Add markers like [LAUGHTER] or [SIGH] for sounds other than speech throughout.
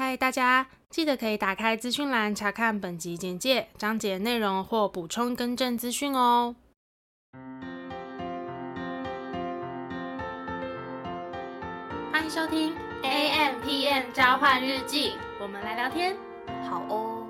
嗨，大家记得可以打开资讯栏查看本集简介、章节内容或补充更正资讯哦。欢迎收听 AMpm 交换日记，我们来聊天，好哦。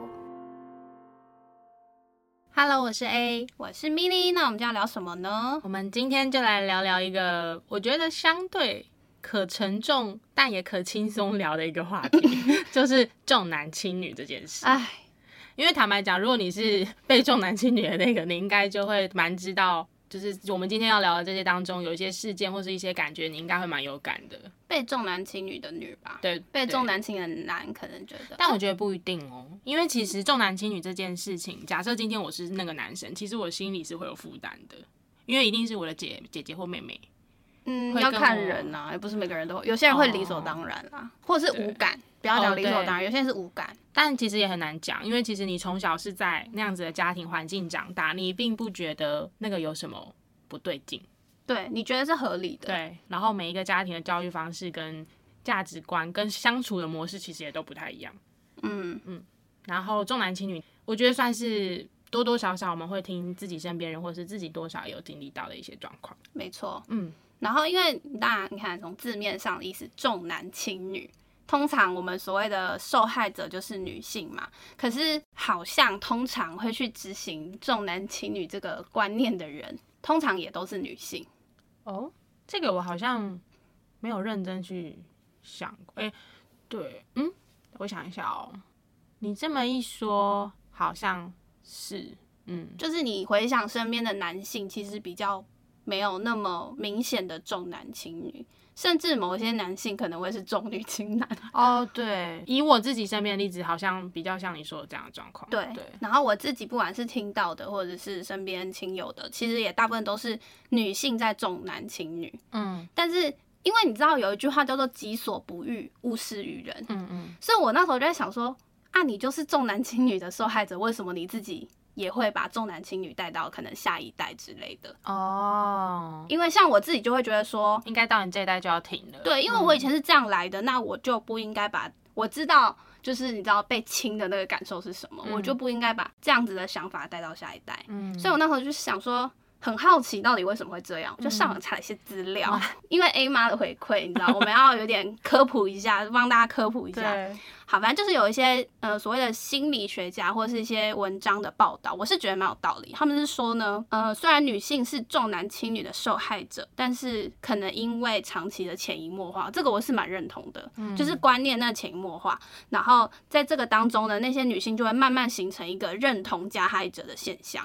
Hello，我是 A，我是 Millie，那我们就要聊什么呢？我们今天就来聊聊一个我觉得相对可沉重但也可轻松聊的一个话题，[LAUGHS] 就是重男轻女这件事。唉，因为坦白讲，如果你是被重男轻女的那个，你应该就会蛮知道。就是我们今天要聊的这些当中，有一些事件或是一些感觉，你应该会蛮有感的。被重男轻女的女吧，对，被重男轻女的男可能觉得，但我觉得不一定哦，因为其实重男轻女这件事情，假设今天我是那个男生，其实我心里是会有负担的，因为一定是我的姐姐姐或妹妹。嗯，要看人呐、啊，也不是每个人都会，有些人会理所当然啦，哦、或者是无感。不要讲理所当然，有些人是无感，但其实也很难讲，因为其实你从小是在那样子的家庭环境长大，你并不觉得那个有什么。不对劲，对，你觉得是合理的，对。然后每一个家庭的教育方式、跟价值观、跟相处的模式，其实也都不太一样。嗯嗯。然后重男轻女，我觉得算是多多少少我们会听自己身边人，或是自己多少有经历到的一些状况。没错，嗯。然后因为当然你看从字面上的意思，重男轻女，通常我们所谓的受害者就是女性嘛。可是好像通常会去执行重男轻女这个观念的人。通常也都是女性哦，这个我好像没有认真去想过。哎、欸，对，嗯，我想一下哦，你这么一说，好像是，嗯，就是你回想身边的男性，其实比较没有那么明显的重男轻女。甚至某一些男性可能会是重女轻男哦，对，以我自己身边的例子，好像比较像你说的这样的状况。对对，然后我自己不管是听到的，或者是身边亲友的，其实也大部分都是女性在重男轻女。嗯，但是因为你知道有一句话叫做“己所不欲，勿施于人”。嗯嗯，所以我那时候就在想说，啊，你就是重男轻女的受害者，为什么你自己？也会把重男轻女带到可能下一代之类的。哦，因为像我自己就会觉得说，应该到你这一代就要停了。对，因为我以前是这样来的，嗯、那我就不应该把我知道，就是你知道被亲的那个感受是什么，嗯、我就不应该把这样子的想法带到下一代。嗯，所以我那时候就想说，很好奇到底为什么会这样，我就上网查了一些资料，嗯、[LAUGHS] 因为 A 妈的回馈，你知道，[LAUGHS] 我们要有点科普一下，帮大家科普一下。对好，反正就是有一些呃所谓的心理学家或者是一些文章的报道，我是觉得蛮有道理。他们是说呢，呃，虽然女性是重男轻女的受害者，但是可能因为长期的潜移默化，这个我是蛮认同的，嗯、就是观念那潜移默化，然后在这个当中呢，那些女性就会慢慢形成一个认同加害者的现象。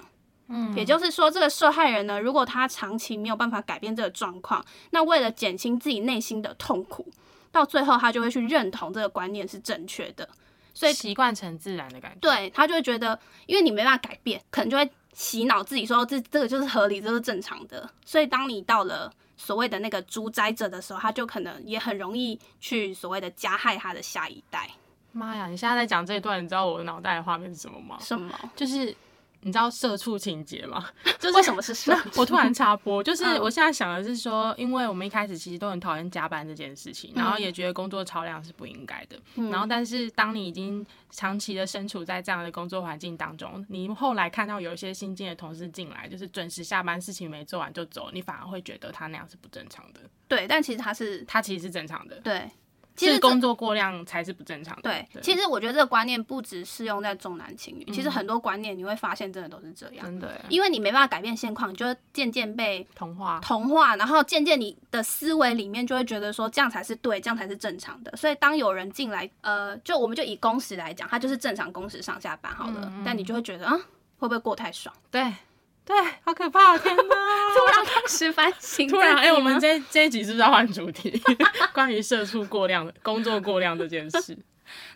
嗯，也就是说，这个受害人呢，如果他长期没有办法改变这个状况，那为了减轻自己内心的痛苦。到最后，他就会去认同这个观念是正确的，所以习惯成自然的感觉。对，他就会觉得，因为你没办法改变，可能就会洗脑自己说这这个就是合理，这是正常的。所以当你到了所谓的那个主宰者的时候，他就可能也很容易去所谓的加害他的下一代。妈呀！你现在在讲这一段，你知道我脑袋的画面是什么吗？什么？就是。你知道社畜情节吗？[LAUGHS] 就是为什么是社？我突然插播，就是我现在想的是说，因为我们一开始其实都很讨厌加班这件事情，然后也觉得工作超量是不应该的。然后，但是当你已经长期的身处在这样的工作环境当中，你后来看到有一些新进的同事进来，就是准时下班，事情没做完就走，你反而会觉得他那样是不正常的。对，但其实他是他其实是正常的。对。其实工作过量才是不正常的。对，其实我觉得这个观念不只适用在重男轻女，其实很多观念你会发现真的都是这样。真的，因为你没办法改变现况，你就会渐渐被同化，同化，然后渐渐你的思维里面就会觉得说这样才是对，这样才是正常的。所以当有人进来，呃，就我们就以工时来讲，他就是正常工时上下班好了，但你就会觉得啊，会不会过太爽？对。对，好可怕！天哪，[LAUGHS] 突然开始反省。突然，哎、欸，我们这这一集是不是要换主题？[LAUGHS] 关于社畜过量、工作过量这件事。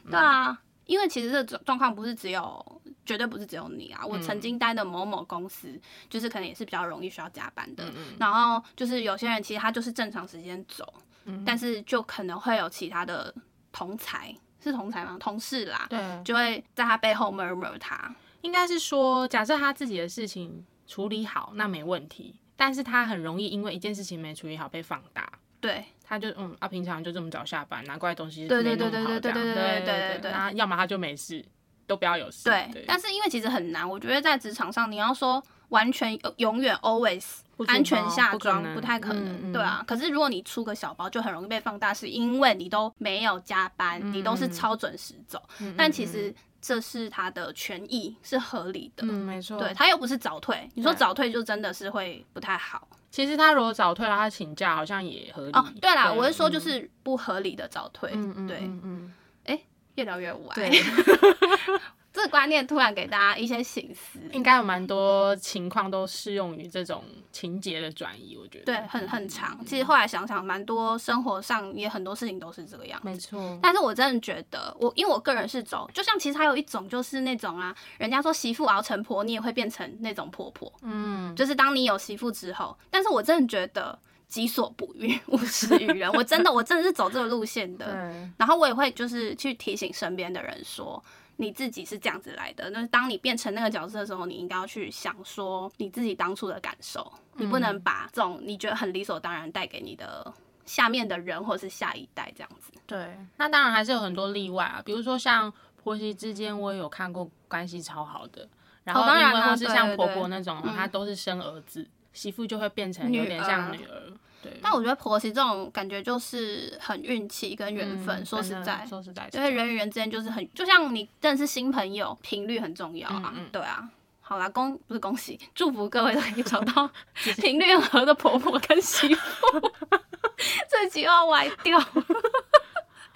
对啊，因为其实这状状况不是只有，绝对不是只有你啊。我曾经待的某某公司，嗯、就是可能也是比较容易需要加班的。然后就是有些人其实他就是正常时间走，嗯、但是就可能会有其他的同才，是同才吗？同事啦，对，就会在他背后 murmur 他。应该是说，假设他自己的事情。处理好那没问题，但是他很容易因为一件事情没处理好被放大，对，他就嗯啊，平常就这么早下班，难怪东西对对对对对对对对对对对，那要么他就没事，都不要有事。对，但是因为其实很难，我觉得在职场上，你要说完全永远 always 安全下装不太可能，对啊。可是如果你出个小包，就很容易被放大，是因为你都没有加班，你都是超准时走，但其实。这是他的权益，是合理的。嗯，没错。对，他又不是早退，你说早退就真的是会不太好。其实他如果早退了，他请假好像也合理。哦，对啦，我是说就是不合理的早退。嗯嗯，对，嗯，哎，越聊越歪。对。[LAUGHS] 这个观念突然给大家一些醒思，应该有蛮多情况都适用于这种情节的转移，我觉得。对，很很长。其实后来想想，蛮多生活上也很多事情都是这个样子。没错。但是我真的觉得，我因为我个人是走，就像其实还有一种就是那种啊，人家说媳妇熬成婆，你也会变成那种婆婆。嗯。就是当你有媳妇之后，但是我真的觉得己所不欲，勿施于人。我真的，我真的是走这个路线的。[LAUGHS] 对。然后我也会就是去提醒身边的人说。你自己是这样子来的，那当你变成那个角色的时候，你应该要去想说你自己当初的感受，嗯、你不能把这种你觉得很理所当然带给你的下面的人或是下一代这样子。对，那当然还是有很多例外啊，比如说像婆媳之间，我也有看过关系超好的，然后因为或是像婆婆那种，她都是生儿子，嗯、媳妇就会变成有点像女儿。但我觉得婆媳这种感觉就是很运气跟缘分，说实在，说实在，因为人与人之间就是很，就像你认识新朋友，频率很重要啊。对啊，好啦，恭不是恭喜，祝福各位都可以找到 [LAUGHS] 频率合的婆婆跟媳妇，[LAUGHS] 这集要歪掉。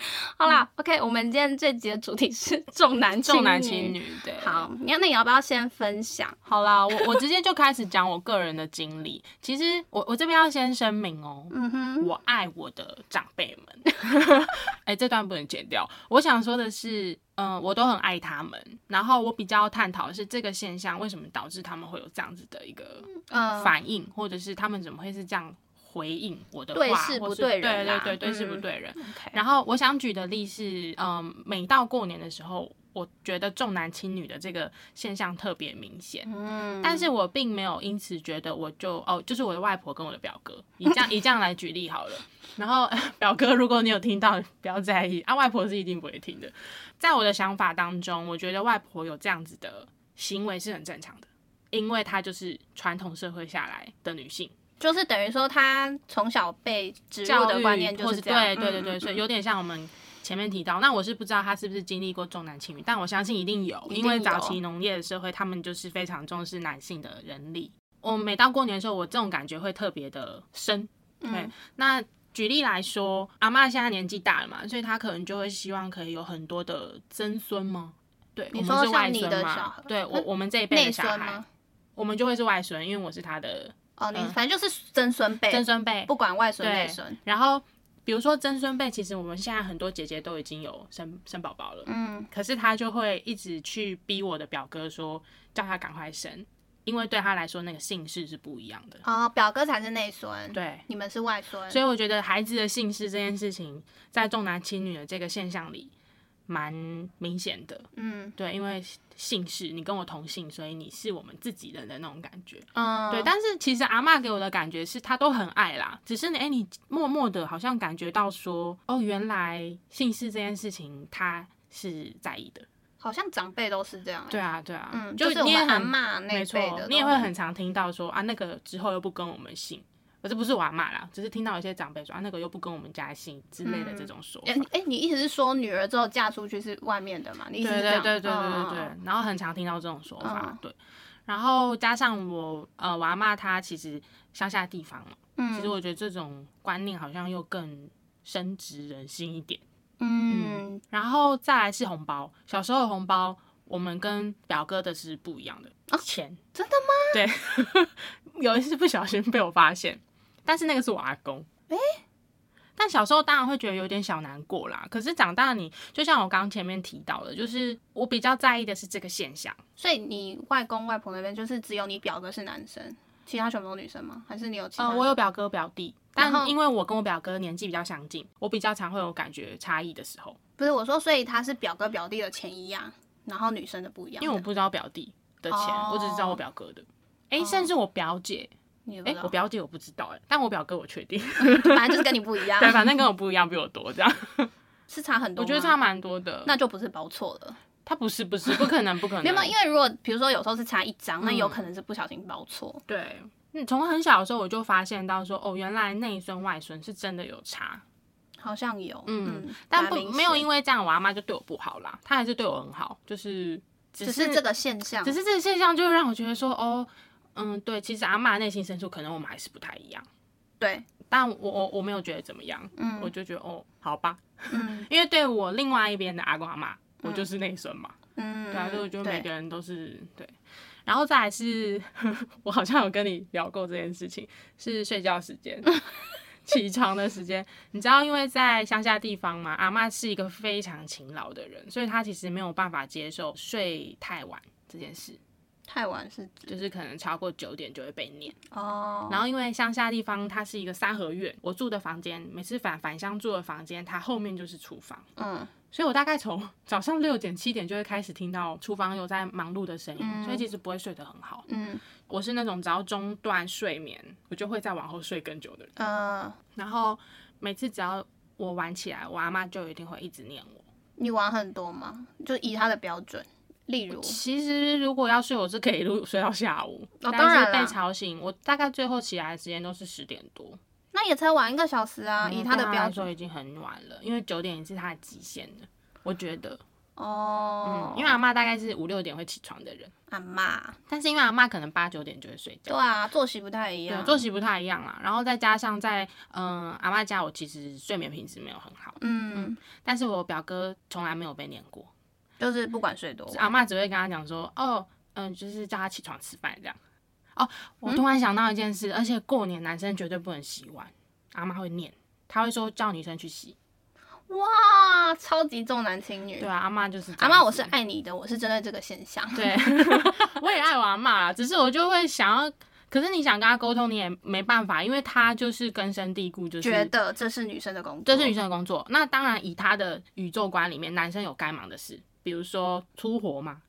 [LAUGHS] 好啦、嗯、OK，我们今天这集的主题是 [LAUGHS] 重男重男轻女。对，好，你要那你要不要先分享？好啦，我我直接就开始讲我个人的经历。其实我我这边要先声明哦、喔，嗯哼，我爱我的长辈们。[LAUGHS] 哎、欸，这段不能剪掉。我想说的是，嗯、呃，我都很爱他们。然后我比较探讨的是这个现象为什么导致他们会有这样子的一个反应，呃、或者是他们怎么会是这样。回应我的话，对事不对人，对对对，对事不对人。然后我想举的例是，嗯，每到过年的时候，我觉得重男轻女的这个现象特别明显。嗯，但是我并没有因此觉得我就哦，就是我的外婆跟我的表哥，以这样 [LAUGHS] 以这样来举例好了。然后 [LAUGHS] 表哥，如果你有听到，不要在意啊，[LAUGHS] 外婆是一定不会听的。在我的想法当中，我觉得外婆有这样子的行为是很正常的，因为她就是传统社会下来的女性。就是等于说，他从小被植入的观念就是这样，对对对对，所以有点像我们前面提到。那我是不知道他是不是经历过重男轻女，但我相信一定有，因为早期农业的社会，他们就是非常重视男性的人力。我每到过年的时候，我这种感觉会特别的深。对，那举例来说，阿嬷现在年纪大了嘛，所以她可能就会希望可以有很多的曾孙吗？对，你说像你的小孩，对我我们这一辈的小孩，我们就会是外孙，因为我是他的。哦，你反正就是曾孙辈，曾孙辈，不管外孙内孙。然后，比如说曾孙辈，其实我们现在很多姐姐都已经有生生宝宝了，嗯，可是他就会一直去逼我的表哥说，叫他赶快生，因为对他来说那个姓氏是不一样的。哦，表哥才是内孙，对，你们是外孙。所以我觉得孩子的姓氏这件事情，在重男轻女的这个现象里。蛮明显的，嗯，对，因为姓氏你跟我同姓，所以你是我们自己人的那种感觉，嗯，对。但是其实阿嬷给我的感觉是，她都很爱啦，只是你，哎，你默默的好像感觉到说，哦，原来姓氏这件事情，她是在意的，好像长辈都是这样，对啊，对啊，嗯，就是你也很骂那辈的，没错，你也会很常听到说啊，那个之后又不跟我们姓。可是不是我阿妈啦，只是听到一些长辈说啊，那个又不跟我们家姓之类的这种说法。哎、嗯欸欸，你意思是说女儿之后嫁出去是外面的嘛？你意思是这样？对对对对对对然后很常听到这种说法，嗯、对。然后加上我呃，我阿妈她其实乡下地方嘛，嗯，其实我觉得这种观念好像又更深植人心一点。嗯，嗯。然后再来是红包，小时候的红包我们跟表哥的是不一样的。哦，钱？真的吗？对，[LAUGHS] 有一次不小心被我发现。但是那个是我阿公，哎、欸，但小时候当然会觉得有点小难过啦。可是长大你就像我刚刚前面提到的，就是我比较在意的是这个现象。所以你外公外婆那边就是只有你表哥是男生，其他全部都女生吗？还是你有其他？呃，我有表哥表弟，但因为我跟我表哥年纪比较相近，我比较常会有感觉差异的时候。不是我说，所以他是表哥表弟的钱一样，然后女生的不一样。因为我不知道表弟的钱，哦、我只知道我表哥的。哎、欸，甚至我表姐。哎、欸，我表姐我不知道哎、欸，但我表哥我确定，[LAUGHS] 反正就是跟你不一样。对，反正跟我不一样，比我多这样。[LAUGHS] 是差很多，我觉得差蛮多的。那就不是包错了。他不是，不是，不可能，不可能。没有，因为如果比如说有时候是差一张，那有可能是不小心包错。对，嗯，从很小的时候我就发现到说，哦，原来内孙外孙是真的有差。好像有，嗯，嗯但不没有因为这样，我阿妈就对我不好啦，她还是对我很好，就是只是，只是这个现象，只是这个现象就让我觉得说，哦，嗯，对，其实阿妈内心深处可能我们还是不太一样，对，但我我我没有觉得怎么样，嗯，我就觉得哦，好吧，嗯，因为对我另外一边的阿公阿妈，我就是内孙嘛，嗯，对啊，所以我觉得每个人都是对，对，然后再来是，[LAUGHS] 我好像有跟你聊过这件事情，是睡觉时间。[LAUGHS] 起床的时间，你知道，因为在乡下地方嘛，阿妈是一个非常勤劳的人，所以她其实没有办法接受睡太晚这件事。太晚是指就是可能超过九点就会被念哦。然后因为乡下地方它是一个三合院，我住的房间每次返返乡住的房间，它后面就是厨房。嗯。所以我大概从 [LAUGHS] 早上六点七点就会开始听到厨房有在忙碌的声音，嗯，所以其实不会睡得很好。嗯，我是那种只要中断睡眠，我就会再往后睡更久的人。嗯，然后每次只要我玩起来，我阿妈就一定会一直念我。你玩很多吗？就以他的标准，例如，其实如果要睡，我是可以一路睡到下午。哦，当然被吵醒，我大概最后起来的时间都是十点多。那也才晚一个小时啊，嗯、以他的标准已经很晚了，因为九点也是他的极限了，我觉得。哦、嗯，因为阿妈大概是五六点会起床的人。阿妈，但是因为阿妈可能八九点就会睡觉。对啊，作息不太一样。作息不太一样啦，然后再加上在嗯阿妈家，我其实睡眠品质没有很好。嗯，嗯，但是我表哥从来没有被念过，就是不管睡多晚，阿妈只会跟他讲说，哦，嗯，就是叫他起床吃饭这样。哦，我突然想到一件事，嗯、而且过年男生绝对不能洗碗，阿妈会念，他会说叫女生去洗。哇，超级重男轻女。对啊，阿妈就是阿妈，我是爱你的，我是针对这个现象。对，[LAUGHS] 我也爱我阿妈啦，只是我就会想要，可是你想跟他沟通，你也没办法，因为他就是根深蒂固，就是觉得这是女生的工作，这是女生的工作。那当然，以他的宇宙观里面，男生有该忙的事，比如说粗活嘛。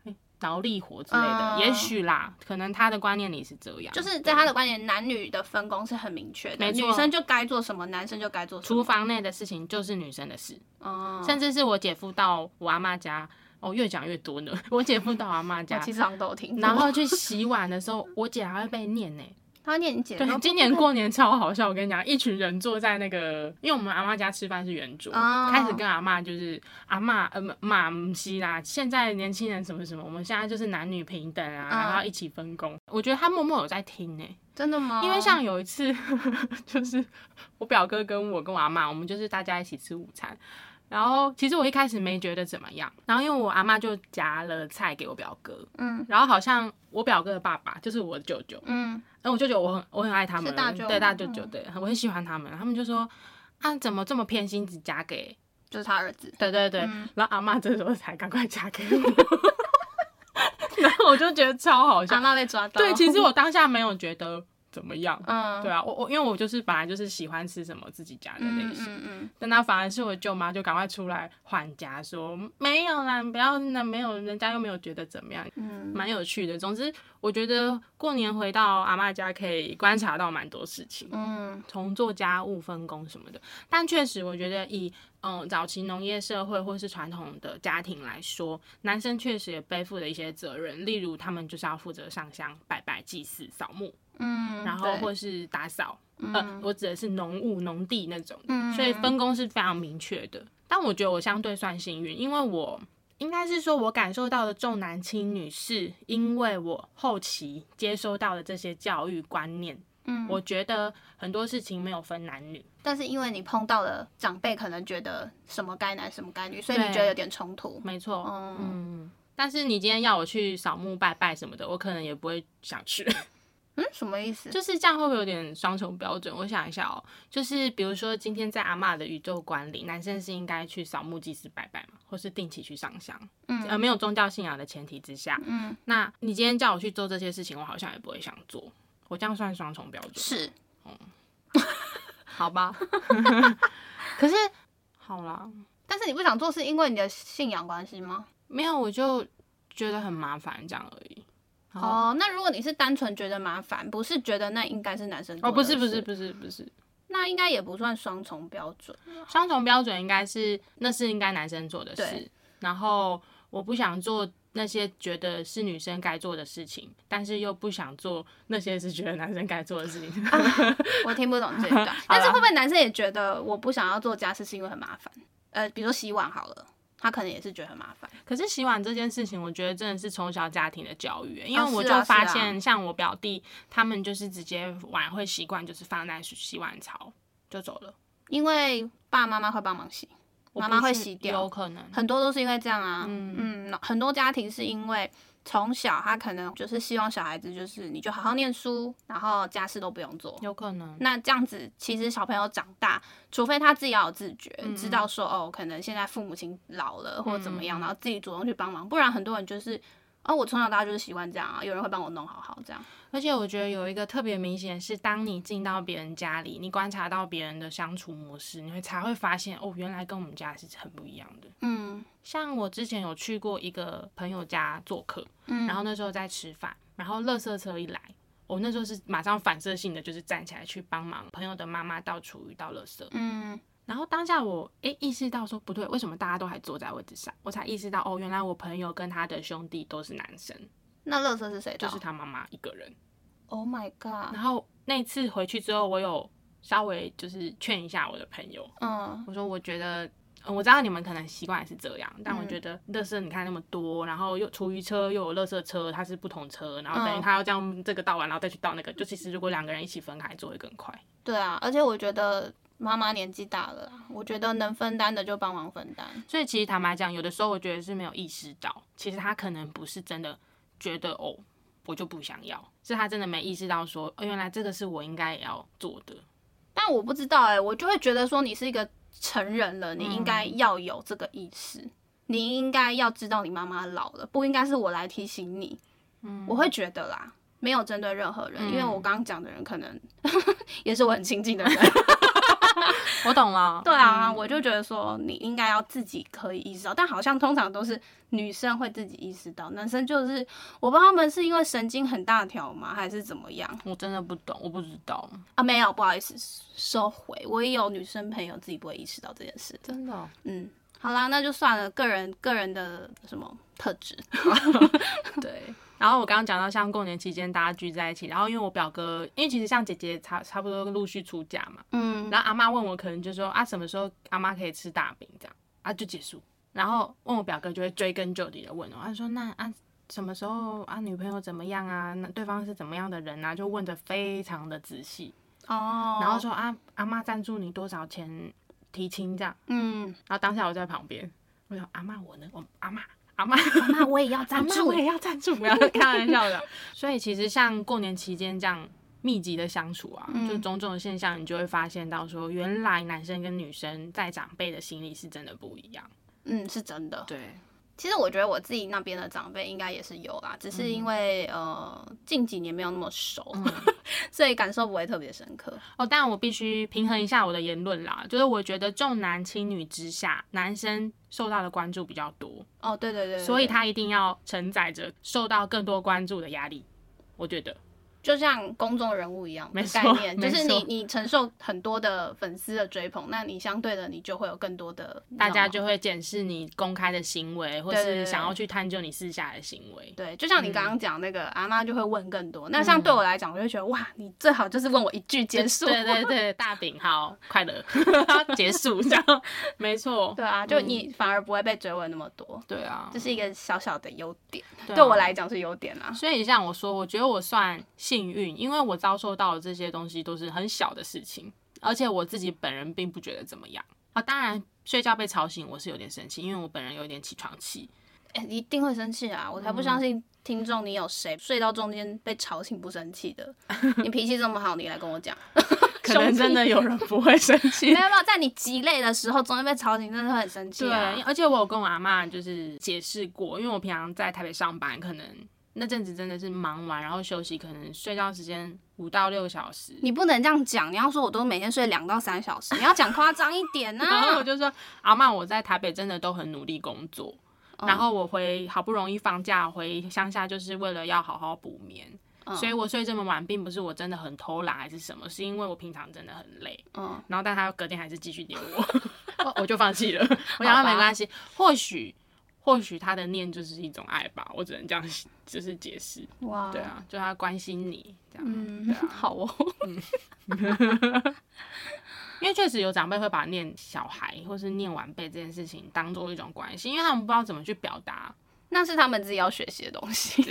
劳力活之类的，嗯、也许啦，可能他的观念里是这样，就是在他的观念，男女的分工是很明确的，女生就该做什么，男生就该做什么。厨房内的事情就是女生的事，嗯、甚至是我姐夫到我阿妈家，哦，越讲越多呢。[LAUGHS] 我姐夫到我阿妈家，其实上都听，然后去洗碗的时候，我姐还会被念呢。他念你姐，对，今年过年超好笑。我跟你讲，一群人坐在那个，因为我们阿妈家吃饭是圆桌，哦、开始跟阿妈就是阿妈呃妈母西啦。现在年轻人什么什么，我们现在就是男女平等啊，嗯、然后一起分工。我觉得他默默有在听呢。真的吗？因为像有一次，[LAUGHS] 就是我表哥跟我跟我阿妈，我们就是大家一起吃午餐。然后其实我一开始没觉得怎么样，然后因为我阿妈就夹了菜给我表哥，嗯，然后好像我表哥的爸爸就是我的舅舅，嗯，然后我舅舅我很我很爱他们，大舅对大舅舅对，我很喜欢他们，他们就说啊怎么这么偏心，只夹给就是他儿子，对对对，嗯、然后阿妈这时候才赶快夹给我，[LAUGHS] 然后我就觉得超好笑，阿妈被抓到，对，其实我当下没有觉得。怎么样？嗯，对啊，我我因为我就是本来就是喜欢吃什么自己家的类型，嗯嗯，嗯，但他反而是我舅妈就赶快出来缓颊说没有啦，不要那没有，人家又没有觉得怎么样，嗯，蛮有趣的。总之，我觉得过年回到阿嬷家可以观察到蛮多事情，嗯，从做家务分工什么的。但确实，我觉得以嗯早期农业社会或是传统的家庭来说，男生确实也背负了一些责任，例如他们就是要负责上香、拜拜、祭祀、扫墓。嗯，然后或是打扫，嗯、呃，我指的是农务、农地那种，嗯，所以分工是非常明确的。但我觉得我相对算幸运，因为我应该是说，我感受到的重男轻女，是因为我后期接收到的这些教育观念，嗯，我觉得很多事情没有分男女，但是因为你碰到了长辈，可能觉得什么该男什么该女，所以你觉得有点冲突，没错，嗯，嗯，但是你今天要我去扫墓拜拜什么的，我可能也不会想去。嗯，什么意思？就是这样会不会有点双重标准？我想一下哦，就是比如说今天在阿妈的宇宙观里，男生是应该去扫墓祭祀拜拜嘛，或是定期去上香，嗯，呃，没有宗教信仰的前提之下，嗯，那你今天叫我去做这些事情，我好像也不会想做，我这样算双重标准？是，嗯，[LAUGHS] 好吧，[LAUGHS] 可是好啦，但是你不想做是因为你的信仰关系吗？没有，我就觉得很麻烦这样而已。哦，那如果你是单纯觉得麻烦，不是觉得那应该是男生做的哦，不是不是不是不是，那应该也不算双重标准。双重标准应该是那是应该男生做的事，对然后我不想做那些觉得是女生该做的事情，但是又不想做那些是觉得男生该做的事情。啊、我听不懂这一段，[LAUGHS] 但是会不会男生也觉得我不想要做家事是因为很麻烦？呃，比如说洗碗好了。他可能也是觉得很麻烦，可是洗碗这件事情，我觉得真的是从小家庭的教育，因为我就发现，像我表弟他们就是直接碗会习惯就是放在洗碗槽就走了，因为爸爸妈妈会帮忙洗，妈妈会洗掉，有可能很多都是因为这样啊，嗯嗯，很多家庭是因为。从小他可能就是希望小孩子就是你就好好念书，然后家事都不用做，有可能。那这样子其实小朋友长大，除非他自己要有自觉，嗯、知道说哦，可能现在父母亲老了或者怎么样，嗯、然后自己主动去帮忙，不然很多人就是。哦，我从小到大就是习惯这样啊，有人会帮我弄好好这样。而且我觉得有一个特别明显是，当你进到别人家里，你观察到别人的相处模式，你会才会发现哦，原来跟我们家是很不一样的。嗯，像我之前有去过一个朋友家做客，嗯，然后那时候在吃饭，然后垃圾车一来，我那时候是马上反射性的就是站起来去帮忙朋友的妈妈倒厨余、倒垃圾。嗯。然后当下我诶意识到说不对，为什么大家都还坐在位置上？我才意识到哦，原来我朋友跟他的兄弟都是男生。那乐色是谁？就是他妈妈一个人。Oh my god！然后那次回去之后，我有稍微就是劝一下我的朋友，嗯，我说我觉得，嗯我知道你们可能习惯也是这样，但我觉得乐色你看那么多，然后又厨余车又有乐色车，它是不同车，然后等于他要这样这个倒完，然后再去倒那个，就其实如果两个人一起分开做会更快。对啊，而且我觉得。妈妈年纪大了，我觉得能分担的就帮忙分担。所以其实坦白讲，有的时候我觉得是没有意识到，其实他可能不是真的觉得哦，我就不想要，是他真的没意识到说，哦，原来这个是我应该也要做的。但我不知道哎、欸，我就会觉得说，你是一个成人了，你应该要有这个意识，嗯、你应该要知道你妈妈老了，不应该是我来提醒你。嗯，我会觉得啦，没有针对任何人，嗯、因为我刚刚讲的人可能 [LAUGHS] 也是我很亲近的人。我懂了，[LAUGHS] 对啊，嗯、我就觉得说你应该要自己可以意识到，但好像通常都是女生会自己意识到，男生就是我不知道他们是因为神经很大条吗，还是怎么样？我真的不懂，我不知道。啊，没有，不好意思，收回，我也有女生朋友自己不会意识到这件事，真的，嗯，好啦，那就算了，个人个人的什么特质，[LAUGHS] 对。然后我刚刚讲到，像过年期间大家聚在一起，然后因为我表哥，因为其实像姐姐差差不多陆续出嫁嘛，嗯，然后阿妈问我，可能就说啊，什么时候阿妈可以吃大饼这样啊，就结束。然后问我表哥就会追根究底的问我，他说那啊什么时候啊女朋友怎么样啊，那对方是怎么样的人啊，就问的非常的仔细哦。然后说啊阿妈赞助你多少钱提亲这样，嗯，然后当下我在旁边，我说阿妈我呢，我阿妈。阿妈，那我也要赞助，我也要赞助，不要开玩笑的。[LAUGHS] 所以其实像过年期间这样密集的相处啊，嗯、就种种的现象，你就会发现到说，原来男生跟女生在长辈的心里是真的不一样。嗯，是真的。对。其实我觉得我自己那边的长辈应该也是有啦，只是因为、嗯、呃近几年没有那么熟，嗯、[LAUGHS] 所以感受不会特别深刻。哦，但我必须平衡一下我的言论啦，就是我觉得重男轻女之下，男生受到的关注比较多。哦，对对对，对，对，所以他一定要承载着受到更多关注的压力，我觉得。就像公众人物一样的概念，就是你你承受很多的粉丝的追捧，那你相对的你就会有更多的，大家就会检视你公开的行为，或是想要去探究你私下的行为。对，就像你刚刚讲那个阿妈就会问更多，那像对我来讲，我就觉得哇，你最好就是问我一句结束。对对对，[LAUGHS] 大饼好快乐结束这样，没错。[LAUGHS] 对啊，就你反而不会被追问那么多。对啊，这是一个小小的优点，对我来讲是优点啊。所以像我说，我觉得我算。幸运，因为我遭受到的这些东西都是很小的事情，而且我自己本人并不觉得怎么样啊。当然，睡觉被吵醒，我是有点生气，因为我本人有点起床气。欸，一定会生气啊！我才不相信听众，你有谁睡到中间被吵醒不生气的？你脾气这么好，你来跟我讲，[LAUGHS] 可能真的有人不会生气。没有没有，在你极累的时候，中间被吵醒，真的会很生气啊。对，而且我有跟我阿妈就是解释过，因为我平常在台北上班，可能。那阵子真的是忙完，然后休息，可能睡觉时间五到六小时。你不能这样讲，你要说我都每天睡两到三小时，你要讲夸张一点呢、啊。[LAUGHS] 然后我就说，阿嬷，我在台北真的都很努力工作，然后我回好不容易放假回乡下，就是为了要好好补眠。所以我睡这么晚，并不是我真的很偷懒还是什么，是因为我平常真的很累。嗯，然后但他隔天还是继续点我，[LAUGHS] 我就放弃了。我想他没关系，或许或许他的念就是一种爱吧，我只能这样 [LAUGHS] 就是解释。哇，对啊，就他关心你这样。嗯，对啊，好哦。嗯，[LAUGHS] 因为确实有长辈会把念小孩或是念晚辈这件事情当做一种关心，因为他们不知道怎么去表达，那是他们自己要学习的东西。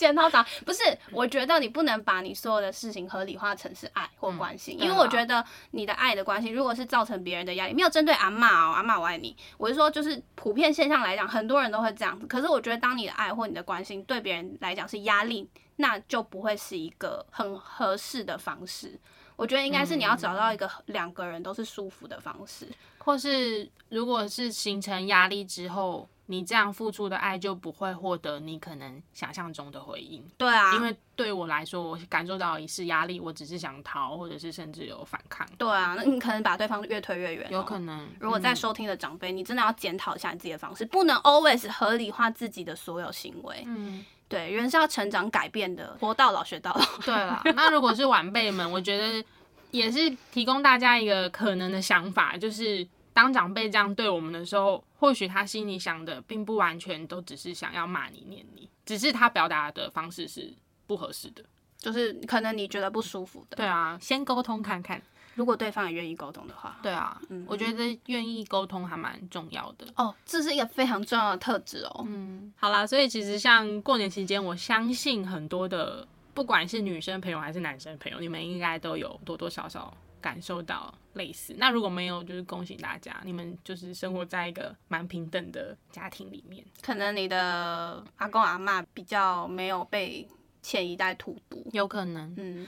检讨长不是，我觉得你不能把你所有的事情合理化成是爱或关心，嗯、因为我觉得你的爱的关心，如果是造成别人的压力，没有针对阿嬷哦，阿嬷我爱你，我是说就是普遍现象来讲，很多人都会这样子。可是我觉得当你的爱或你的关心对别人来讲是压力，那就不会是一个很合适的方式。我觉得应该是你要找到一个两个人都是舒服的方式，嗯、或是如果是形成压力之后。你这样付出的爱就不会获得你可能想象中的回应。对啊，因为对我来说，我感受到一丝压力，我只是想逃，或者是甚至有反抗。对啊，那你可能把对方越推越远喔。有可能。如果在收听的长辈，你真的要检讨一下你自己的方式，不能 always 合理化自己的所有行为。嗯，对，人是要成长改变的，活到老学到老。对了，那如果是晚辈们，我觉得也是提供大家一个可能的想法，就是。当长辈这样对我们的时候，或许他心里想的并不完全都只是想要骂你、念你，只是他表达的方式是不合适的，就是可能你觉得不舒服的。对啊，先沟通看看，如果对方也愿意沟通的话。对啊，嗯，我觉得愿意沟通还蛮重要的。哦，这是一个非常重要的特质哦。嗯，好啦，所以其实像过年期间，我相信很多的，不管是女生朋友还是男生朋友，你们应该都有多多少少。感受到类似，那如果没有，就是恭喜大家，你们就是生活在一个蛮平等的家庭里面。可能你的阿公阿嬷比较没有被前一代荼毒，有可能，嗯。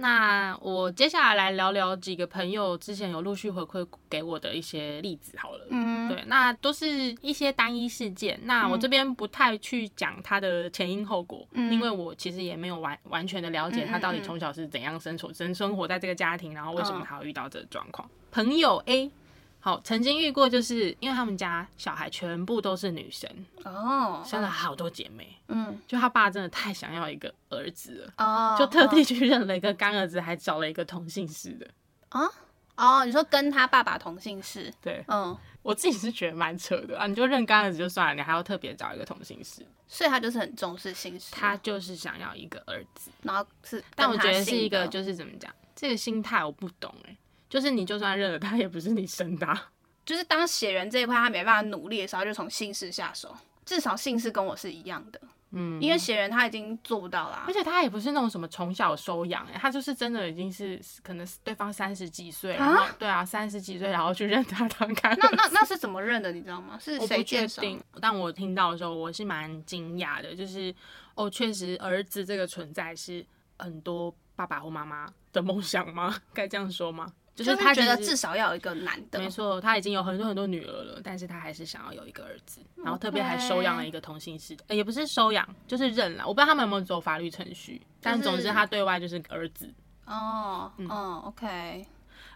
那我接下来来聊聊几个朋友之前有陆续回馈给我的一些例子好了。嗯，对，那都是一些单一事件。那我这边不太去讲他的前因后果，嗯，因为我其实也没有完完全的了解他到底从小是怎样生存、生生活在这个家庭，然后为什么他会遇到这个状况。朋友 A。好，曾经遇过，就是因为他们家小孩全部都是女生哦，生了好多姐妹，嗯，就他爸真的太想要一个儿子了哦，就特地去认了一个干儿子，还找了一个同姓氏的啊哦，你说跟他爸爸同姓氏？对，嗯，我自己是觉得蛮扯的啊，你就认干儿子就算了，你还要特别找一个同姓氏，所以他就是很重视姓氏，他就是想要一个儿子，然后是，但我觉得是一个就是怎么讲，这个心态我不懂哎。就是你就算认了他，也不是你生的啊。就是当血缘这一块他没办法努力的时候，就从姓氏下手。至少姓氏跟我是一样的，嗯，因为血缘他已经做不到啦。而且他也不是那种什么从小收养，哎，他就是真的已经是可能对方三十几岁，然后对啊，三十几岁然后去认他当干。那那那是怎么认的？你知道吗？是谁介绍？但我听到的时候，我是蛮惊讶的，就是哦，确实儿子这个存在是很多爸爸或妈妈的梦想吗？[LAUGHS] 该这样说吗？就是他觉得至少要有一个男的，没错，他已经有很多很多女儿了，但是他还是想要有一个儿子，然后特别还收养了一个同性氏.也不是收养，就是认了。我不知道他们有没有走法律程序，就是、但总之他对外就是儿子。哦，嗯，OK。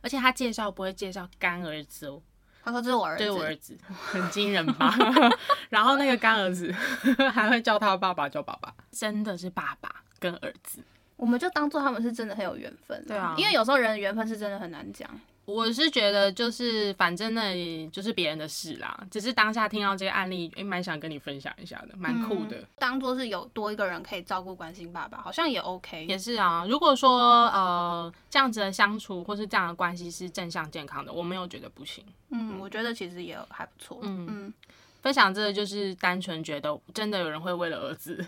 而且他介绍不会介绍干儿子哦，他说这是我儿子，这是我儿子，很惊人吧？[LAUGHS] [LAUGHS] 然后那个干儿子 [LAUGHS] 还会叫他爸爸叫爸爸，真的是爸爸跟儿子。我们就当做他们是真的很有缘分，对啊，因为有时候人的缘分是真的很难讲。我是觉得就是反正那就是别人的事啦，只是当下听到这个案例，诶，蛮想跟你分享一下的，蛮酷的。嗯，当做是有多一个人可以照顾关心爸爸，好像也 OK。也是啊，如果说呃这样子的相处或是这样的关系是正向健康的，我没有觉得不行。嗯，我觉得其实也还不错。嗯嗯，分享这个就是单纯觉得真的有人会为了儿子。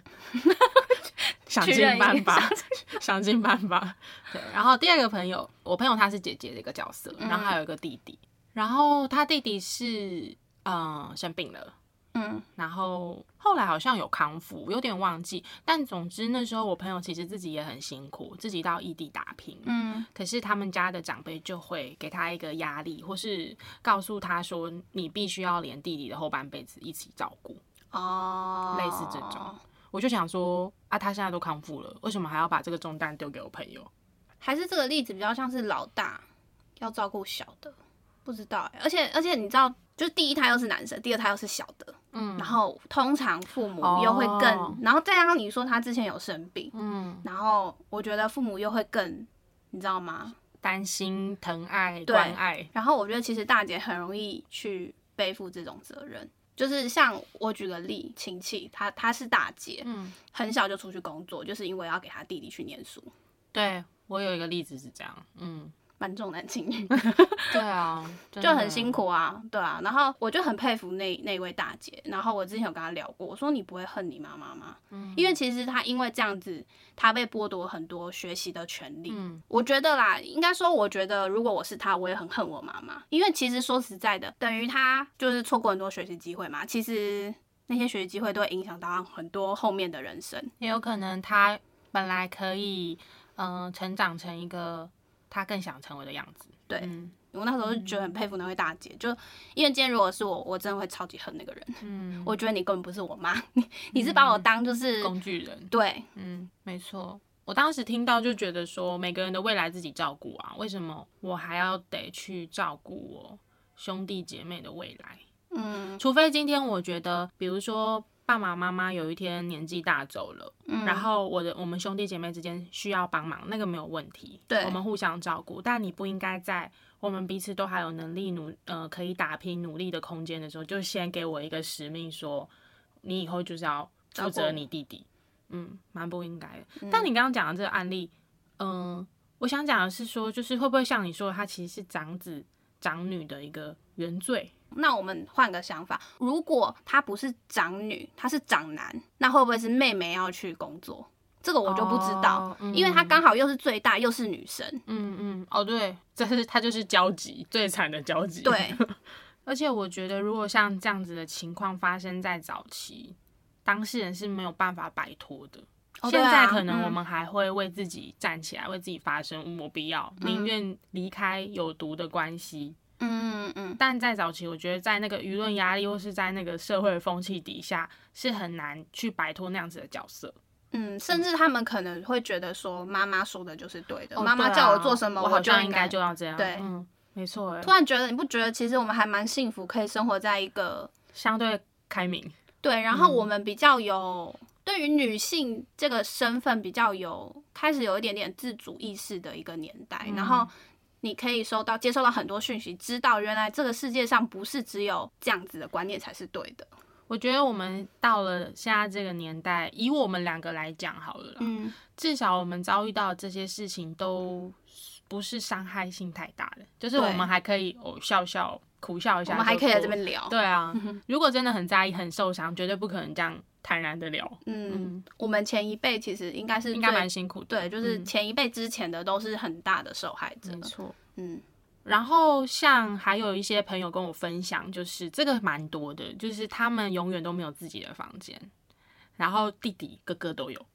想尽办 [LAUGHS] 法，想尽办法。对，然后第二个朋友，我朋友他是姐姐的一个角色，然后还有一个弟弟，然后他弟弟是嗯生病了，嗯，然后后来好像有康复，有点忘记。但总之那时候我朋友其实自己也很辛苦，自己到异地打拼，嗯，可是他们家的长辈就会给他一个压力，或是告诉他说，你必须要连弟弟的后半辈子一起照顾，哦，类似这种。我就想说啊，他现在都康复了，为什么还要把这个重担丢给我朋友？还是这个例子比较像是老大要照顾小的，不知道哎。而且而且你知道，就是第一胎又是男生，第二胎又是小的，嗯，然后通常父母又会更，哦、然后再加上你说他之前有生病，嗯，然后我觉得父母又会更，你知道吗？担心、疼爱、关爱。然后我觉得其实大姐很容易去背负这种责任，就是像我举个例，亲戚她她是大姐，嗯，很小就出去工作，就是因为要给她弟弟去念书。对，我有一个例子是这样，嗯。蛮重男轻女，[LAUGHS] 对啊，就很辛苦啊，对啊。然后我就很佩服那那位大姐。然后我之前有跟她聊过，我说你不会恨你妈妈吗？嗯，因为其实她因为这样子，她被剥夺很多学习的权利。嗯，我觉得啦，应该说，我觉得如果我是她，我也很恨我妈妈。因为其实说实在的，等于她就是错过很多学习机会嘛。其实那些学习机会都会影响到很多后面的人生。也有可能她本来可以嗯、呃、成长成一个。他更想成为的样子。对，嗯、我那时候就觉得很佩服那位大姐，嗯、就因为今天如果是我，我真的会超级恨那个人。嗯，[LAUGHS] 我觉得你根本不是我妈，你你是把我当就是、嗯、工具人。对，嗯，没错。我当时听到就觉得说，每个人的未来自己照顾啊，为什么我还要得去照顾我兄弟姐妹的未来？嗯，除非今天我觉得，比如说。爸爸妈妈有一天年纪大走了，嗯、然后我的我们兄弟姐妹之间需要帮忙，那个没有问题，对，我们互相照顾。但你不应该在我们彼此都还有能力努呃可以打拼努力的空间的时候，就先给我一个使命，说你以后就是要负责你弟弟，嗯，蛮不应该的。嗯、但你刚刚讲的这个案例，嗯、呃，我想讲的是说，就是会不会像你说，他其实是长子长女的一个原罪？那我们换个想法，如果她不是长女，她是长男，那会不会是妹妹要去工作？这个我就不知道，哦嗯、因为她刚好又是最大，又是女生。嗯嗯，哦对，这是她就是交集最惨的交集。对，[LAUGHS] 而且我觉得，如果像这样子的情况发生在早期，当事人是没有办法摆脱的。现在可能我们还会为自己站起来，嗯、为自己发声，我不要，宁愿离开有毒的关系。嗯嗯嗯，但在早期，我觉得在那个舆论压力或是在那个社会风气底下，是很难去摆脱那样子的角色。嗯，甚至他们可能会觉得说，妈妈说的就是对的，妈妈、哦、叫我做什么，我好像应该就要这样。对，嗯，没错。突然觉得，你不觉得其实我们还蛮幸福，可以生活在一个相对开明。对，然后我们比较有、嗯、对于女性这个身份比较有开始有一点点自主意识的一个年代，嗯、然后。你可以收到、接收到很多讯息，知道原来这个世界上不是只有这样子的观念才是对的。我觉得我们到了现在这个年代，以我们两个来讲好了，嗯，至少我们遭遇到这些事情都不是伤害性太大的，就是我们还可以哦笑笑、苦笑一下，我们还可以在这边聊。对啊，[LAUGHS] 如果真的很在意、很受伤，绝对不可能这样。坦然的聊，嗯，嗯，我们前一辈其实应该是应该蛮辛苦的，对，就是前一辈之前的都是很大的受害者，没错，嗯。然后像还有一些朋友跟我分享，就是这个蛮多的，就是他们永远都没有自己的房间，然后弟弟哥哥都有。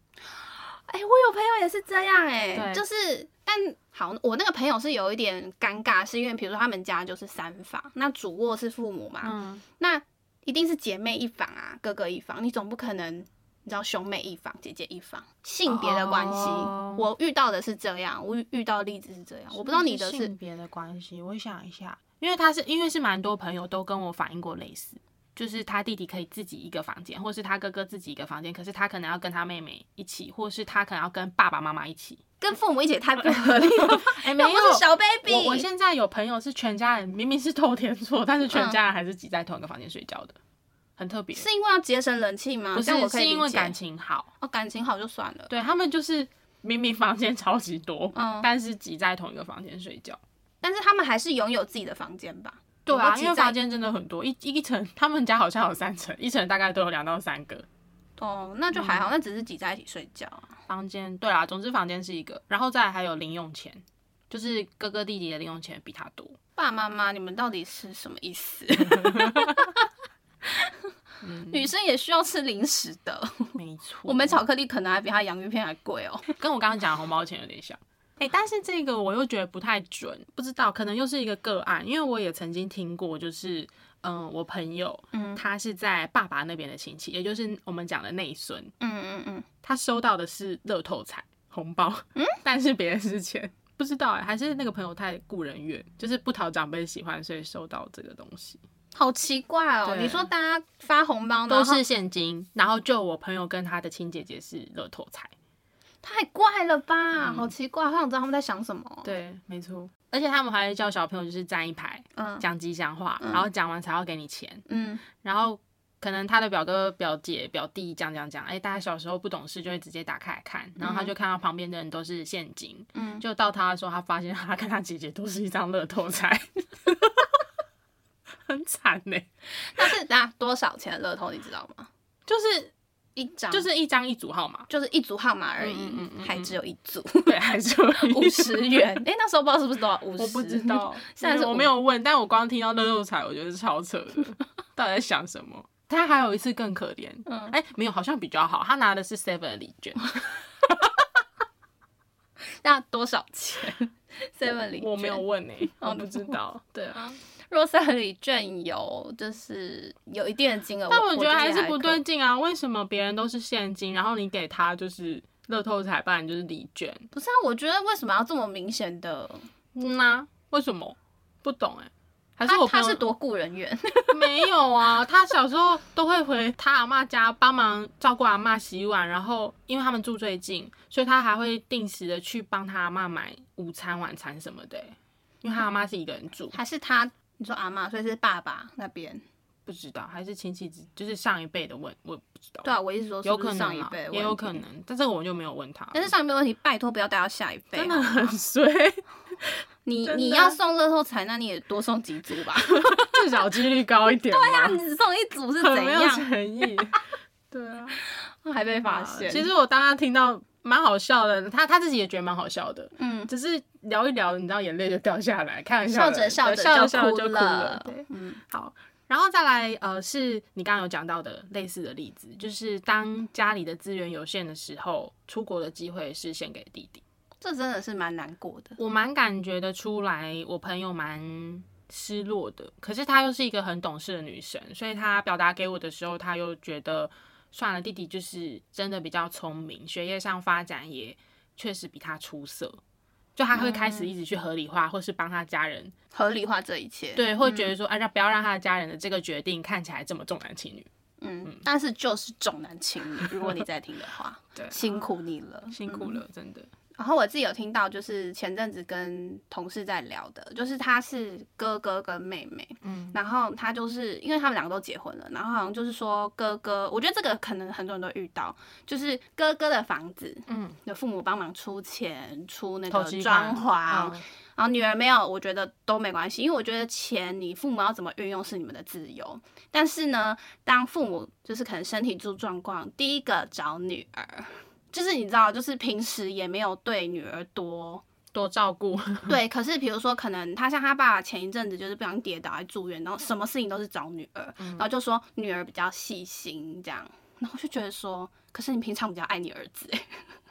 哎、欸，我有朋友也是这样、欸，哎对，就是，但好，我那个朋友是有一点尴尬，是因为比如说他们家就是三房，那主卧是父母嘛，嗯，那。一定是姐妹一房啊，哥哥一房，你总不可能，你知道兄妹一房，姐姐一房，性别的关系，oh. 我遇到的是这样，我遇到的例子是这样，我不知道你的是性别的关系，我想一下，因为他是因为是蛮多朋友都跟我反映过类似，就是他弟弟可以自己一个房间，或是他哥哥自己一个房间，可是他可能要跟他妹妹一起，或是他可能要跟爸爸妈妈一起，跟父母一起太不合理了，[LAUGHS] 哎、欸，没有小 baby，我我现在有朋友是全家人明明是偷天错，但是全家人还是挤在同一个房间睡觉的。很特别，是因为要节省冷气吗？不是，是因为感情好哦，感情好就算了。对，他们就是明明房间超级多，嗯，但是挤在同一个房间睡觉。但是他们还是拥有自己的房间吧？对啊，因为房间真的很多，一一层，他们家好像有三层，一层大概都有两到三个。哦，那就还好，嗯、那只是挤在一起睡觉。房间对啦，总之房间是一个，然后再还有零用钱，就是哥哥弟弟的零用钱比他多。爸妈妈，你们到底是什么意思？嗯、女生也需要吃零食的，没错。我们巧克力可能还比他洋芋片还贵哦，跟我刚刚讲的红包钱有点像。[LAUGHS] 哎、欸，但是这个我又觉得不太准，不知道可能又是一个个案，因为我也曾经听过，就是嗯，我朋友，嗯，他是在爸爸那边的亲戚，也就是我们讲的内孙，嗯嗯嗯，他收到的是乐透彩红包，嗯，[LAUGHS] 但是别人是钱，不知道哎、欸，还是那个朋友太故人怨，就是不讨长辈喜欢，所以收到这个东西。好奇怪哦！你说大家发红包都是现金，然后就我朋友跟他的亲姐姐是乐透彩，太怪了吧？嗯、好奇怪，好想知道他们在想什么。对，没错，而且他们还会叫小朋友就是站一排，嗯，讲吉祥话，然后讲完才要给你钱，嗯，然后。可能他的表哥、表姐、表弟讲讲讲，哎、欸，大家小时候不懂事，就会直接打开来看，然后他就看到旁边的人都是现金，嗯，就到他的时候，他发现他跟他姐姐都是一张乐透彩，[LAUGHS] 很惨呢。但是拿多少钱乐透你知道吗？就是一张，就是一张一组号码，就是一组号码而已，嗯 [LAUGHS] 还只有一组，对，还只有五十元。哎、欸，那时候不知道是不是多少五十，我不知道，[LAUGHS] 现在是我没有问，但我光听到乐透彩，我觉得是超扯的，到底在想什么？他还有一次更可怜，哎、嗯欸，没有，好像比较好。他拿的是 Seven 的礼券，[LAUGHS] 那多少钱？Seven 礼券我没有问呢、欸，我不知道。对啊，若 Seven 礼券有就是有一定的金额，但我觉得还是不对劲啊。为什么别人都是现金，然后你给他就是乐透彩，不然就是礼券？不是啊，我觉得为什么要这么明显的？嗯啊，为什么？不懂哎、欸。还是我他，是多雇人员？[LAUGHS] 没有啊，他小时候都会回他阿妈家帮忙照顾阿妈洗碗，然后因为他们住最近，所以他还会定时的去帮他阿妈买午餐、晚餐什么的。因为他阿妈是一个人住，还是他？你说阿妈，所以是爸爸那边不知道，还是亲戚就是上一辈的问，我也不知道。对啊，我意思说是不是上一辈，有可能，也有可能，但这个我就没有问他。但是上一辈问题，拜托不要带到下一辈，真的很衰。[LAUGHS] 你你要送乐透彩，那你也多送几组吧，[LAUGHS] 至少几率高一点。对啊，你只送一组是怎样？很没有诚意。[LAUGHS] 对啊，还被发现。其实我当他听到蛮好笑的，他他自己也觉得蛮好笑的。嗯，只是聊一聊，你知道眼泪就掉下来，开玩笑，笑着笑着笑着笑着就哭了。对嗯，好，然后再来呃，是你刚刚有讲到的类似的例子，就是当家里的资源有限的时候，出国的机会是献给弟弟。这真的是蛮难过的，我蛮感觉得出来，我朋友蛮失落的。可是她又是一个很懂事的女生，所以她表达给我的时候，她又觉得算了，弟弟就是真的比较聪明，学业上发展也确实比他出色。就他会开始一直去合理化，嗯、或是帮他家人合理化这一切，对，会觉得说，哎、嗯，不要让他的家人的这个决定看起来这么重男轻女。嗯，嗯，但是就是重男轻女。如果你在听的话，[LAUGHS] 对，辛苦你了，辛苦了，真的。然后我自己有听到，就是前阵子跟同事在聊的，就是他是哥哥跟妹妹，嗯，然后他就是因为他们两个都结婚了，然后好像就是说哥哥，我觉得这个可能很多人都遇到，就是哥哥的房子，嗯，有父母帮忙出钱出那个装潢，嗯，然后女儿没有，我觉得都没关系，因为我觉得钱你父母要怎么运用是你们的自由，但是呢，当父母就是可能身体出状况，第一个找女儿。就是你知道，就是平时也没有对女儿多多照顾。[LAUGHS] 对，可是比如说，可能他像他爸爸前一阵子就是不想跌倒，还住院，然后什么事情都是找女儿，嗯、然后就说女儿比较细心这样，然后就觉得说，可是你平常比较爱你儿子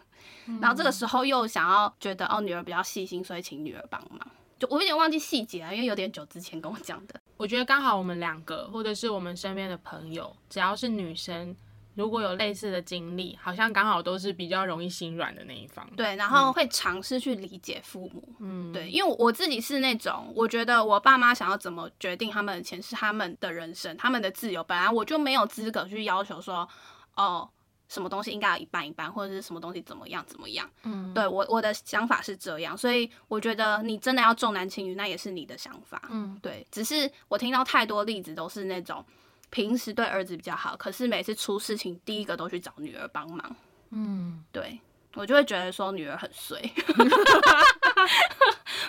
[LAUGHS] 然后这个时候又想要觉得哦女儿比较细心，所以请女儿帮忙，就我有点忘记细节了，因为有点久之前跟我讲的。我觉得刚好我们两个或者是我们身边的朋友，只要是女生。如果有类似的经历，好像刚好都是比较容易心软的那一方。对，然后会尝试去理解父母。嗯，对，因为我自己是那种，我觉得我爸妈想要怎么决定他们的钱是他们的人生，他们的自由，本来我就没有资格去要求说，哦，什么东西应该要一半一半，或者是什么东西怎么样怎么样。嗯，对我我的想法是这样，所以我觉得你真的要重男轻女，那也是你的想法。嗯，对，只是我听到太多例子都是那种。平时对儿子比较好，可是每次出事情，第一个都去找女儿帮忙。嗯，对，我就会觉得说女儿很衰。[LAUGHS]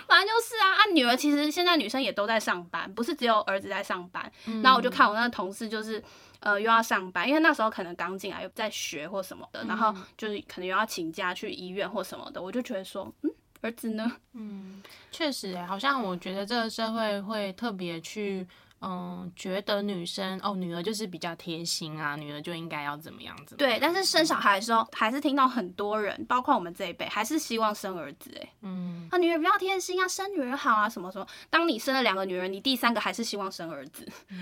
反正就是啊，啊，女儿其实现在女生也都在上班，不是只有儿子在上班。嗯、然后我就看我那个同事，就是呃又要上班，因为那时候可能刚进来又在学或什么的，然后就是可能又要请假去医院或什么的，我就觉得说，嗯，儿子呢？嗯，确实、欸，好像我觉得这个社会会特别去。嗯，觉得女生哦，女儿就是比较贴心啊，女儿就应该要怎么样子。对，但是生小孩的时候，还是听到很多人，包括我们这一辈，还是希望生儿子。哎，嗯，啊，女儿比较贴心啊，生女儿好啊，什么什么。当你生了两个女儿，你第三个还是希望生儿子。[LAUGHS]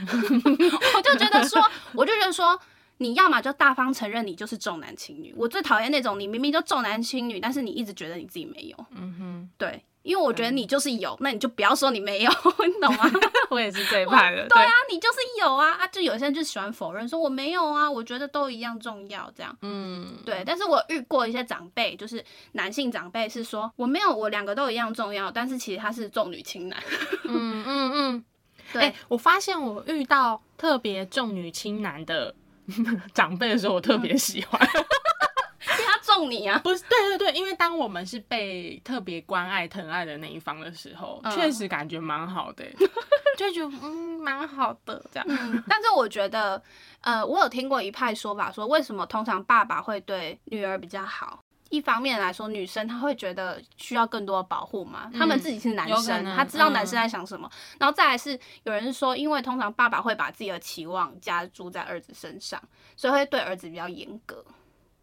我就觉得说，我就觉得说，你要么就大方承认你就是重男轻女。我最讨厌那种你明明就重男轻女，但是你一直觉得你自己没有。嗯哼，对，因为我觉得你就是有，那你就不要说你没有，[LAUGHS] 你懂吗？[LAUGHS] 我也是最怕的。对啊，你就是有啊啊！就有些人就喜欢否认，说我没有啊，我觉得都一样重要，这样。嗯，对。但是我遇过一些长辈，就是男性长辈是说我没有，我两个都一样重要，但是其实他是重女轻男。[LAUGHS] 嗯嗯嗯，对、欸。我发现我遇到特别重女轻男的。[LAUGHS] 长辈的时候，我特别喜欢，[LAUGHS] 因为他重你啊。[LAUGHS] 不是，对对对，因为当我们是被特别关爱、疼爱的那一方的时候，确、嗯、实感觉蛮好的，就觉得嗯蛮好的这样、嗯。但是我觉得，呃，我有听过一派说法，说为什么通常爸爸会对女儿比较好？一方面来说，女生她会觉得需要更多的保护嘛，他、嗯、们自己是男生，他知道男生在想什么。嗯、然后再来是有人说，因为通常爸爸会把自己的期望加注在儿子身上，所以会对儿子比较严格。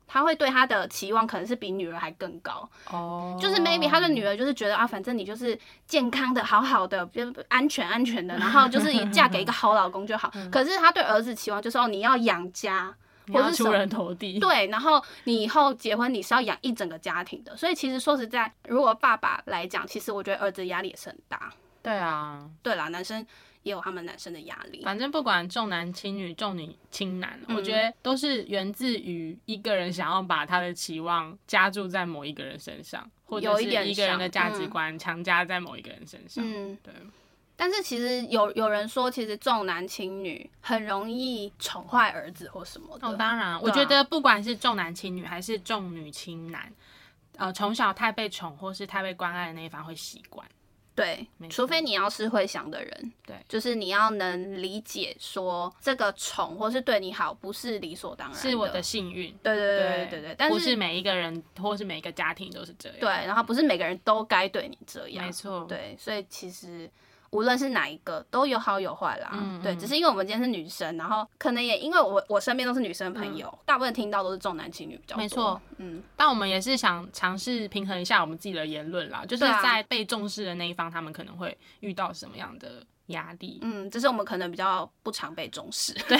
他会对他的期望可能是比女儿还更高。哦，就是 maybe 他的女儿就是觉得啊，反正你就是健康的、好好的、安全安全的，然后就是 [LAUGHS] 嫁给一个好老公就好。可是他对儿子期望就是哦，你要养家。或是出人头地，对，然后你以后结婚你是要养一整个家庭的，所以其实说实在，如果爸爸来讲，其实我觉得儿子压力也是很大。对啊，对啦，男生也有他们男生的压力。反正不管重男轻女、重女轻男，嗯，我觉得都是源自于一个人想要把他的期望加注在某一个人身上，或者是一个人的价值观强加在某一个人身上。嗯，对。但是其实有有人说，其实重男轻女很容易宠坏儿子或什么的。哦，当然，啊，我觉得不管是重男轻女还是重女轻男，呃，从小太被宠或是太被关爱的那一方会习惯。对，除非你要是会想的人，对，就是你要能理解说这个宠或是对你好不是理所当然，是我的幸运。对对对对对对，但是不是每一个人或是每一个家庭都是这样。对，然后不是每个人都该对你这样。没错。对，所以其实。无论是哪一个都有好有坏啦，嗯，对，只是因为我们今天是女生，然后可能也因为我我身边都是女生朋友，嗯，大部分听到都是重男轻女比较多，没错，嗯，但我们也是想尝试平衡一下我们自己的言论啦，就是在被重视的那一方，他们可能会遇到什么样的压力，嗯，只是我们可能比较不常被重视，对，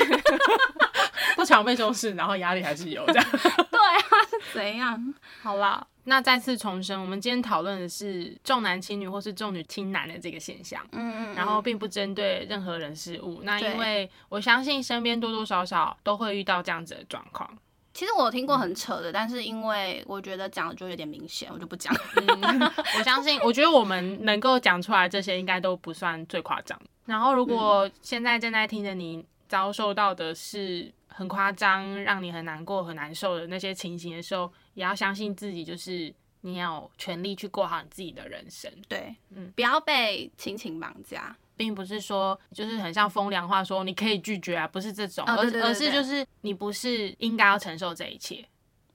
[LAUGHS] 不常被重视，然后压力还是有这样，[LAUGHS] 对啊，是怎样？[LAUGHS] 好啦。那再次重申，我们今天讨论的是重男轻女或是重女轻男的这个现象，嗯嗯，嗯，然后并不针对任何人事物。那因为我相信身边多多少少都会遇到这样子的状况。其实我有听过很扯的，嗯，但是因为我觉得讲的就有点明显，我就不讲，嗯。[LAUGHS] 我相信，我觉得我们能够讲出来这些，应该都不算最夸张。然后，如果现在正在听着你遭受到的是很夸张，让你很难过、很难受的那些情形的时候，也要相信自己，就是你要有权利去过好你自己的人生。对，嗯，不要被亲情绑架，并不是说就是很像风凉话说你可以拒绝啊，不是这种，哦、对对对对，而而是就是你不是应该要承受这一切。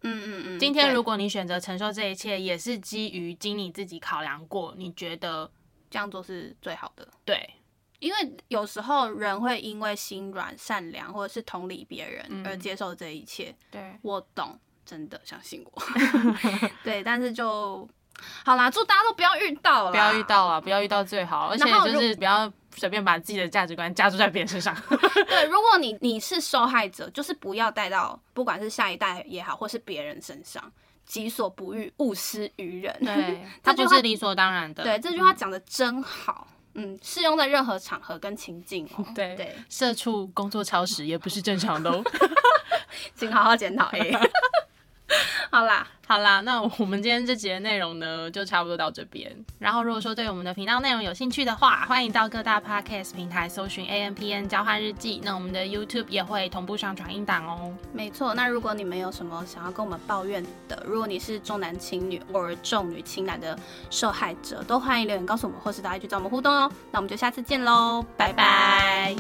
嗯嗯嗯。今天如果你选择承受这一切，也是基于经你自己考量过，你觉得这样做是最好的。对，因为有时候人会因为心软、善良或者是同理别人而接受这一切。嗯、对，我懂。真的相信我，[LAUGHS] 对，但是就好啦，祝大家都不要遇到了，不要遇到了，不要遇到最好，而且就是不要随便把自己的价值观加注在别人身上。[LAUGHS] 对，如果你你是受害者，就是不要带到不管是下一代也好，或是别人身上，己所不欲，勿施于人。对，[LAUGHS] 他不是理所当然的。对，这句话讲的真好，嗯，适用在任何场合跟情境哦。对对，社畜工作超时也不是正常的哦，请好好检讨哎。[LAUGHS] 好啦，好啦，那我们今天这集的内容呢，就差不多到这边。然后，如果说对我们的频道内容有兴趣的话，欢迎到各大 podcast 平台搜寻 A M P N 交换日记。那我们的 YouTube 也会同步上传音档哦。没错，那如果你们有什么想要跟我们抱怨的，如果你是重男轻女或者重女轻男的受害者，都欢迎留言告诉我们，或是大家去找我们互动哦。那我们就下次见喽，拜拜。